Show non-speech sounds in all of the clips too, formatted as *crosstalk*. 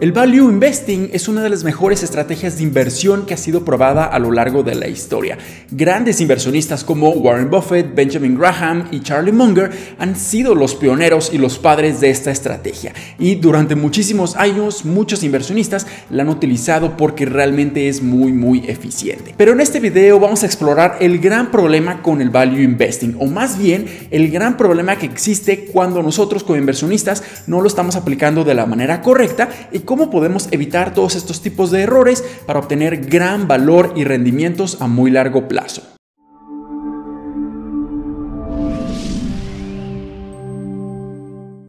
El value investing es una de las mejores estrategias de inversión que ha sido probada a lo largo de la historia. Grandes inversionistas como Warren Buffett, Benjamin Graham y Charlie Munger han sido los pioneros y los padres de esta estrategia. Y durante muchísimos años muchos inversionistas la han utilizado porque realmente es muy muy eficiente. Pero en este video vamos a explorar el gran problema con el value investing o más bien el gran problema que existe cuando nosotros como inversionistas no lo estamos aplicando de la manera correcta y cómo podemos evitar todos estos tipos de errores para obtener gran valor y rendimientos a muy largo plazo.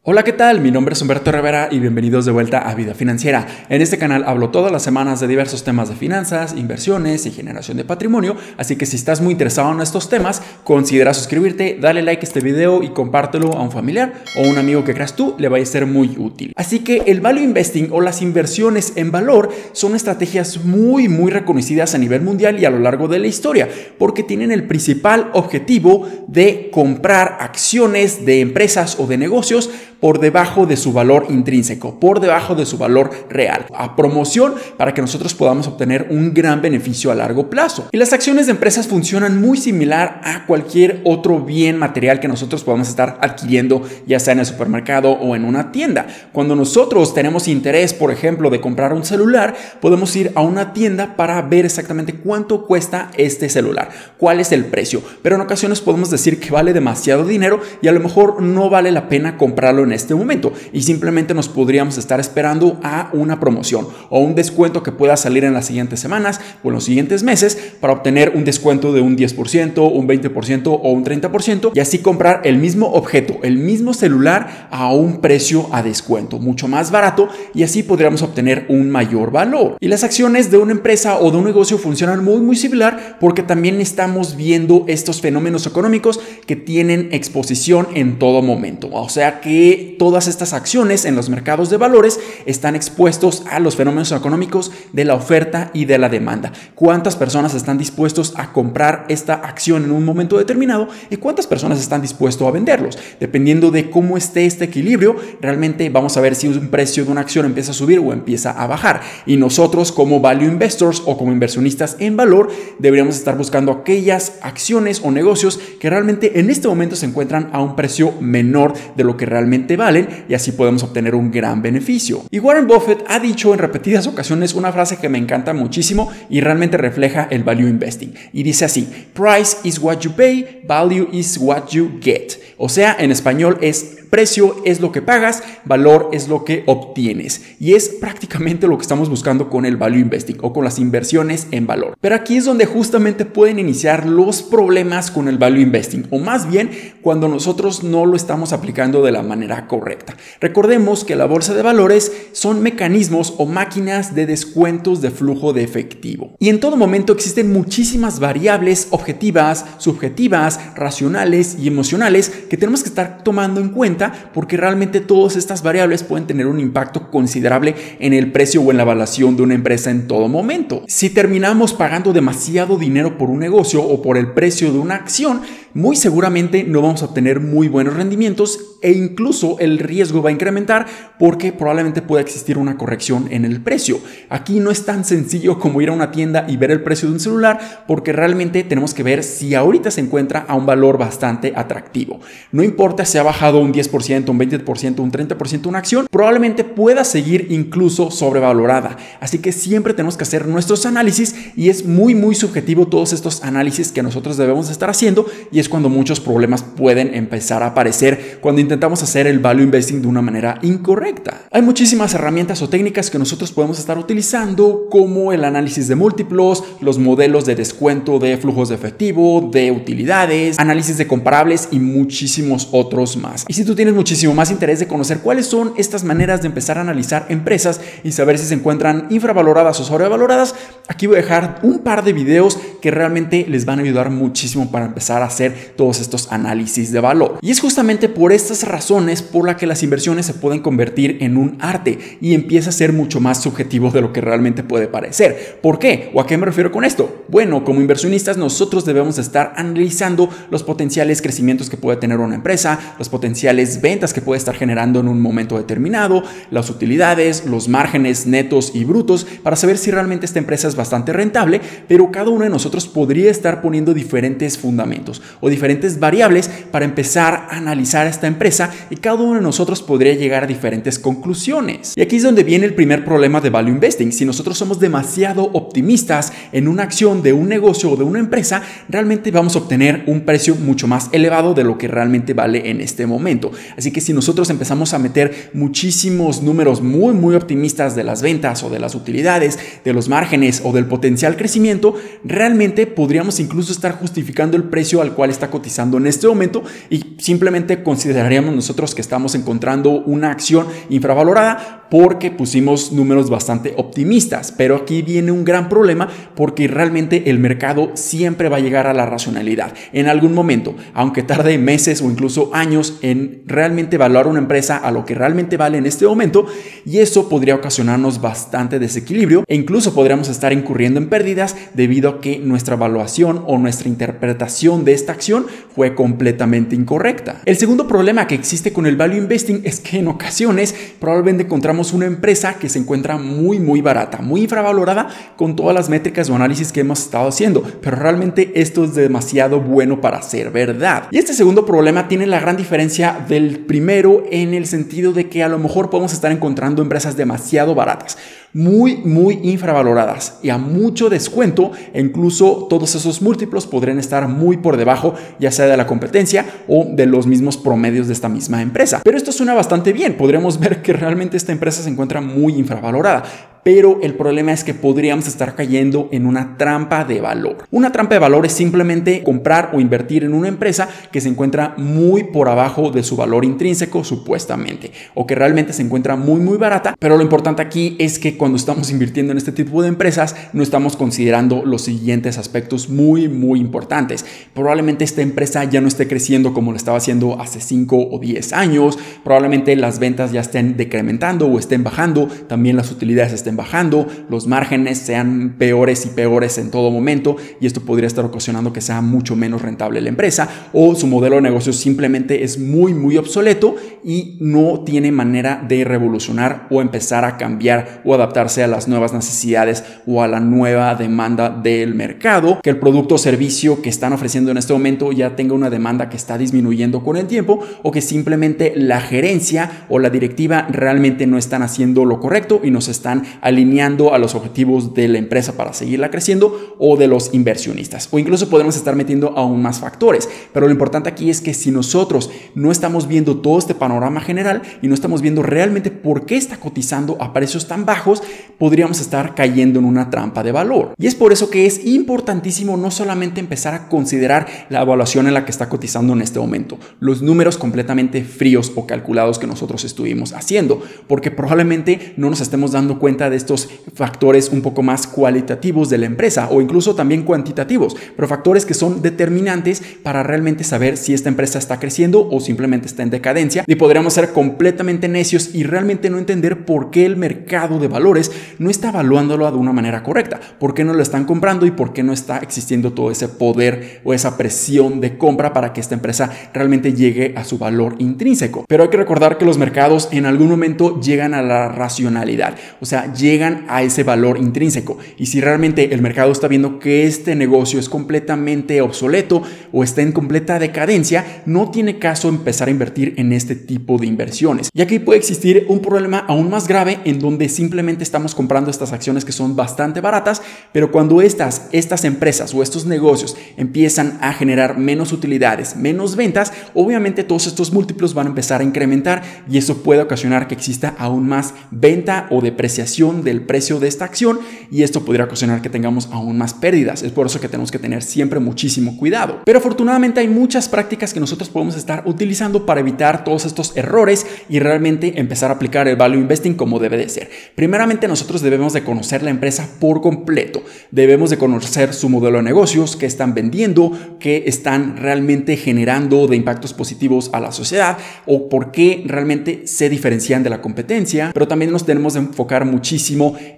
Hola, ¿qué tal? Mi nombre es Humberto Rivera y bienvenidos de vuelta a Vida Financiera. En este canal hablo todas las semanas de diversos temas de finanzas, inversiones y generación de patrimonio, así que si estás muy interesado en estos temas, considera suscribirte, dale like a este video y compártelo a un familiar o un amigo que creas tú le vaya a ser muy útil. Así que el value investing o las inversiones en valor son estrategias muy muy reconocidas a nivel mundial y a lo largo de la historia, porque tienen el principal objetivo de comprar acciones de empresas o de negocios por debajo de su valor intrínseco, por debajo de su valor real, a promoción para que nosotros podamos obtener un gran beneficio a largo plazo. Y las acciones de empresas funcionan muy similar a cualquier otro bien material que nosotros podamos estar adquiriendo, ya sea en el supermercado o en una tienda. Cuando nosotros tenemos interés, por ejemplo, de comprar un celular, podemos ir a una tienda para ver exactamente cuánto cuesta este celular, cuál es el precio. Pero en ocasiones podemos decir que vale demasiado dinero y a lo mejor no vale la pena comprarlo este momento y simplemente nos podríamos estar esperando a una promoción o un descuento que pueda salir en las siguientes semanas o en los siguientes meses para obtener un descuento de un 10%, un 20% o un 30% y así comprar el mismo objeto, el mismo celular a un precio a descuento, mucho más barato y así podríamos obtener un mayor valor. Y las acciones de una empresa o de un negocio funcionan muy muy similar porque también estamos viendo estos fenómenos económicos que tienen exposición en todo momento. O sea que todas estas acciones en los mercados de valores están expuestos a los fenómenos económicos de la oferta y de la demanda. ¿Cuántas personas están dispuestos a comprar esta acción en un momento determinado y cuántas personas están dispuestos a venderlos? Dependiendo de cómo esté este equilibrio, realmente vamos a ver si un precio de una acción empieza a subir o empieza a bajar. Y nosotros como value investors o como inversionistas en valor deberíamos estar buscando aquellas acciones o negocios que realmente en este momento se encuentran a un precio menor de lo que realmente valen y así podemos obtener un gran beneficio. Y Warren Buffett ha dicho en repetidas ocasiones una frase que me encanta muchísimo y realmente refleja el value investing. Y dice así, price is what you pay, value is what you get. O sea, en español es Precio es lo que pagas, valor es lo que obtienes. Y es prácticamente lo que estamos buscando con el value investing o con las inversiones en valor. Pero aquí es donde justamente pueden iniciar los problemas con el value investing, o más bien cuando nosotros no lo estamos aplicando de la manera correcta. Recordemos que la bolsa de valores son mecanismos o máquinas de descuentos de flujo de efectivo. Y en todo momento existen muchísimas variables objetivas, subjetivas, racionales y emocionales que tenemos que estar tomando en cuenta porque realmente todas estas variables pueden tener un impacto considerable en el precio o en la evaluación de una empresa en todo momento. Si terminamos pagando demasiado dinero por un negocio o por el precio de una acción, muy seguramente no vamos a obtener muy buenos rendimientos e incluso el riesgo va a incrementar porque probablemente pueda existir una corrección en el precio. Aquí no es tan sencillo como ir a una tienda y ver el precio de un celular porque realmente tenemos que ver si ahorita se encuentra a un valor bastante atractivo. No importa si ha bajado un 10%, un 20%, un 30% una acción, probablemente pueda seguir incluso sobrevalorada. Así que siempre tenemos que hacer nuestros análisis y es muy muy subjetivo todos estos análisis que nosotros debemos estar haciendo y es cuando muchos problemas pueden empezar a aparecer cuando intentamos hacer el value investing de una manera incorrecta. Hay muchísimas herramientas o técnicas que nosotros podemos estar utilizando como el análisis de múltiplos, los modelos de descuento de flujos de efectivo, de utilidades, análisis de comparables y muchísimos otros más. Y si tú tienes muchísimo más interés de conocer cuáles son estas maneras de empezar a analizar empresas y saber si se encuentran infravaloradas o sobrevaloradas, aquí voy a dejar un par de videos que realmente les van a ayudar muchísimo para empezar a hacer todos estos análisis de valor. Y es justamente por estas razones por la que las inversiones se pueden convertir en un arte y empieza a ser mucho más subjetivo de lo que realmente puede parecer. ¿Por qué? ¿O a qué me refiero con esto? Bueno, como inversionistas nosotros debemos estar analizando los potenciales crecimientos que puede tener una empresa, los potenciales ventas que puede estar generando en un momento determinado, las utilidades, los márgenes netos y brutos, para saber si realmente esta empresa es bastante rentable, pero cada uno de nosotros podría estar poniendo diferentes fundamentos o diferentes variables para empezar a analizar esta empresa y cada uno de nosotros podría llegar a diferentes conclusiones. Y aquí es donde viene el primer problema de value investing. Si nosotros somos demasiado optimistas en una acción de un negocio o de una empresa, realmente vamos a obtener un precio mucho más elevado de lo que realmente vale en este momento. Así que si nosotros empezamos a meter muchísimos números muy muy optimistas de las ventas o de las utilidades, de los márgenes o del potencial crecimiento, realmente podríamos incluso estar justificando el precio al cual está cotizando en este momento y simplemente consideraríamos nosotros que estamos encontrando una acción infravalorada porque pusimos números bastante optimistas. Pero aquí viene un gran problema porque realmente el mercado siempre va a llegar a la racionalidad en algún momento, aunque tarde meses o incluso años en realmente evaluar una empresa a lo que realmente vale en este momento y eso podría ocasionarnos bastante desequilibrio e incluso podríamos estar incurriendo en pérdidas debido a que nuestra evaluación o nuestra interpretación de esta acción fue completamente incorrecta. El segundo problema que existe con el value investing es que en ocasiones probablemente encontramos una empresa que se encuentra muy muy barata, muy infravalorada con todas las métricas o análisis que hemos estado haciendo, pero realmente esto es demasiado bueno para ser verdad. Y este segundo problema tiene la gran diferencia del primero en el sentido de que a lo mejor podemos estar encontrando empresas demasiado baratas muy, muy infravaloradas y a mucho descuento, incluso todos esos múltiplos podrían estar muy por debajo, ya sea de la competencia o de los mismos promedios de esta misma empresa. Pero esto suena bastante bien, podríamos *laughs* ver que realmente esta empresa se encuentra muy infravalorada pero el problema es que podríamos estar cayendo en una trampa de valor. Una trampa de valor es simplemente comprar o invertir en una empresa que se encuentra muy por abajo de su valor intrínseco supuestamente o que realmente se encuentra muy muy barata, pero lo importante aquí es que cuando estamos invirtiendo en este tipo de empresas no estamos considerando los siguientes aspectos muy muy importantes. Probablemente esta empresa ya no esté creciendo como lo estaba haciendo hace 5 o 10 años, probablemente las ventas ya estén decrementando o estén bajando, también las utilidades estén bajando, los márgenes sean peores y peores en todo momento y esto podría estar ocasionando que sea mucho menos rentable la empresa o su modelo de negocio simplemente es muy muy obsoleto y no tiene manera de revolucionar o empezar a cambiar o adaptarse a las nuevas necesidades o a la nueva demanda del mercado, que el producto o servicio que están ofreciendo en este momento ya tenga una demanda que está disminuyendo con el tiempo o que simplemente la gerencia o la directiva realmente no están haciendo lo correcto y nos están alineando a los objetivos de la empresa para seguirla creciendo o de los inversionistas. O incluso podemos estar metiendo aún más factores. Pero lo importante aquí es que si nosotros no estamos viendo todo este panorama general y no estamos viendo realmente por qué está cotizando a precios tan bajos, podríamos estar cayendo en una trampa de valor. Y es por eso que es importantísimo no solamente empezar a considerar la evaluación en la que está cotizando en este momento, los números completamente fríos o calculados que nosotros estuvimos haciendo, porque probablemente no nos estemos dando cuenta de estos factores un poco más cualitativos de la empresa o incluso también cuantitativos, pero factores que son determinantes para realmente saber si esta empresa está creciendo o simplemente está en decadencia y podríamos ser completamente necios y realmente no entender por qué el mercado de valores no está evaluándolo de una manera correcta, por qué no lo están comprando y por qué no está existiendo todo ese poder o esa presión de compra para que esta empresa realmente llegue a su valor intrínseco. Pero hay que recordar que los mercados en algún momento llegan a la racionalidad, o sea, llegan a ese valor intrínseco. Y si realmente el mercado está viendo que este negocio es completamente obsoleto o está en completa decadencia, no tiene caso empezar a invertir en este tipo de inversiones. Y aquí puede existir un problema aún más grave en donde simplemente estamos comprando estas acciones que son bastante baratas, pero cuando estas, estas empresas o estos negocios empiezan a generar menos utilidades, menos ventas, obviamente todos estos múltiplos van a empezar a incrementar y eso puede ocasionar que exista aún más venta o depreciación del precio de esta acción y esto podría ocasionar que tengamos aún más pérdidas. Es por eso que tenemos que tener siempre muchísimo cuidado. Pero afortunadamente hay muchas prácticas que nosotros podemos estar utilizando para evitar todos estos errores y realmente empezar a aplicar el value investing como debe de ser. Primeramente nosotros debemos de conocer la empresa por completo. Debemos de conocer su modelo de negocios, qué están vendiendo, qué están realmente generando de impactos positivos a la sociedad o por qué realmente se diferencian de la competencia. Pero también nos tenemos de enfocar muchísimo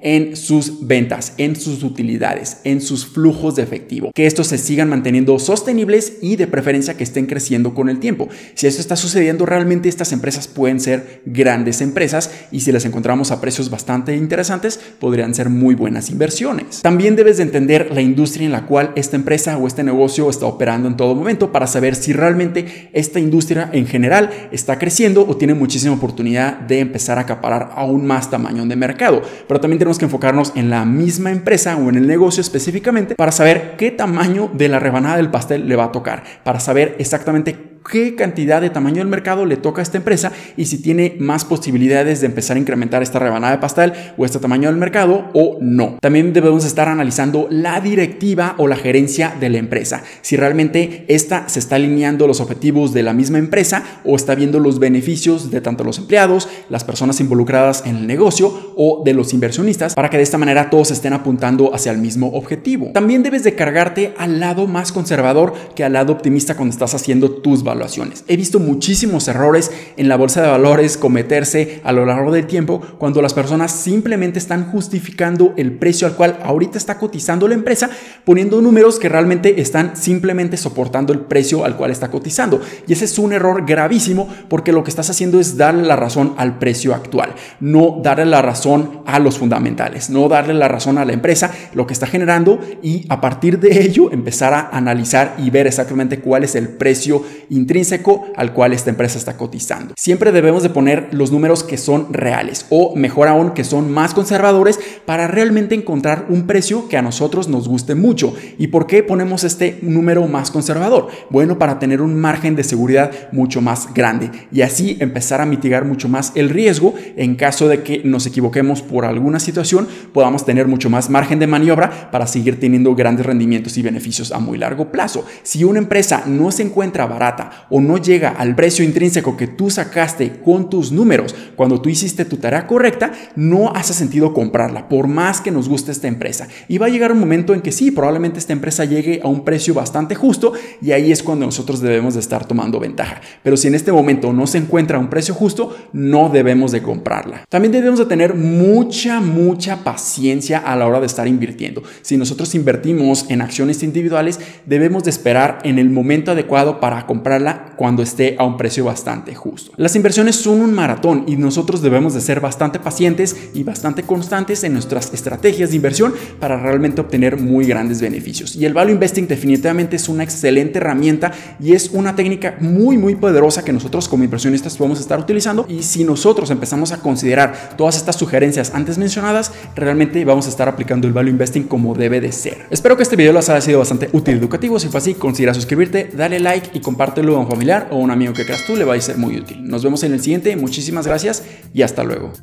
en sus ventas, en sus utilidades, en sus flujos de efectivo. Que estos se sigan manteniendo sostenibles y de preferencia que estén creciendo con el tiempo. Si esto está sucediendo, realmente estas empresas pueden ser grandes empresas y si las encontramos a precios bastante interesantes, podrían ser muy buenas inversiones. También debes de entender la industria en la cual esta empresa o este negocio está operando en todo momento para saber si realmente esta industria en general está creciendo o tiene muchísima oportunidad de empezar a acaparar aún más tamaño de mercado. Pero también tenemos que enfocarnos en la misma empresa o en el negocio específicamente para saber qué tamaño de la rebanada del pastel le va a tocar, para saber exactamente qué cantidad de tamaño del mercado le toca a esta empresa y si tiene más posibilidades de empezar a incrementar esta rebanada de pastel o este tamaño del mercado o no. También debemos estar analizando la directiva o la gerencia de la empresa. Si realmente esta se está alineando los objetivos de la misma empresa o está viendo los beneficios de tanto los empleados, las personas involucradas en el negocio o de los inversionistas para que de esta manera todos estén apuntando hacia el mismo objetivo. También debes de cargarte al lado más conservador que al lado optimista cuando estás haciendo tus He visto muchísimos errores en la bolsa de valores cometerse a lo largo del tiempo cuando las personas simplemente están justificando el precio al cual ahorita está cotizando la empresa poniendo números que realmente están simplemente soportando el precio al cual está cotizando. Y ese es un error gravísimo porque lo que estás haciendo es darle la razón al precio actual, no darle la razón a los fundamentales, no darle la razón a la empresa, lo que está generando y a partir de ello empezar a analizar y ver exactamente cuál es el precio intrínseco al cual esta empresa está cotizando. Siempre debemos de poner los números que son reales o mejor aún que son más conservadores para realmente encontrar un precio que a nosotros nos guste mucho. ¿Y por qué ponemos este número más conservador? Bueno, para tener un margen de seguridad mucho más grande y así empezar a mitigar mucho más el riesgo en caso de que nos equivoquemos por alguna situación, podamos tener mucho más margen de maniobra para seguir teniendo grandes rendimientos y beneficios a muy largo plazo. Si una empresa no se encuentra barata o no llega al precio intrínseco que tú sacaste con tus números cuando tú hiciste tu tarea correcta, no hace sentido comprarla, por más que nos guste esta empresa. Y va a llegar un momento en que sí, probablemente esta empresa llegue a un precio bastante justo y ahí es cuando nosotros debemos de estar tomando ventaja. Pero si en este momento no se encuentra un precio justo, no debemos de comprarla. También debemos de tener mucha, mucha paciencia a la hora de estar invirtiendo. Si nosotros invertimos en acciones individuales, debemos de esperar en el momento adecuado para comprarla cuando esté a un precio bastante justo. Las inversiones son un maratón y nosotros debemos de ser bastante pacientes y bastante constantes en nuestras estrategias de inversión para realmente obtener muy grandes beneficios. Y el value investing definitivamente es una excelente herramienta y es una técnica muy muy poderosa que nosotros como inversionistas podemos estar utilizando y si nosotros empezamos a considerar todas estas sugerencias antes mencionadas, realmente vamos a estar aplicando el value investing como debe de ser. Espero que este video les haya sido bastante útil y educativo. Si fue así, considera suscribirte, dale like y compártelo un familiar o un amigo que creas tú le va a ser muy útil. Nos vemos en el siguiente, muchísimas gracias y hasta luego.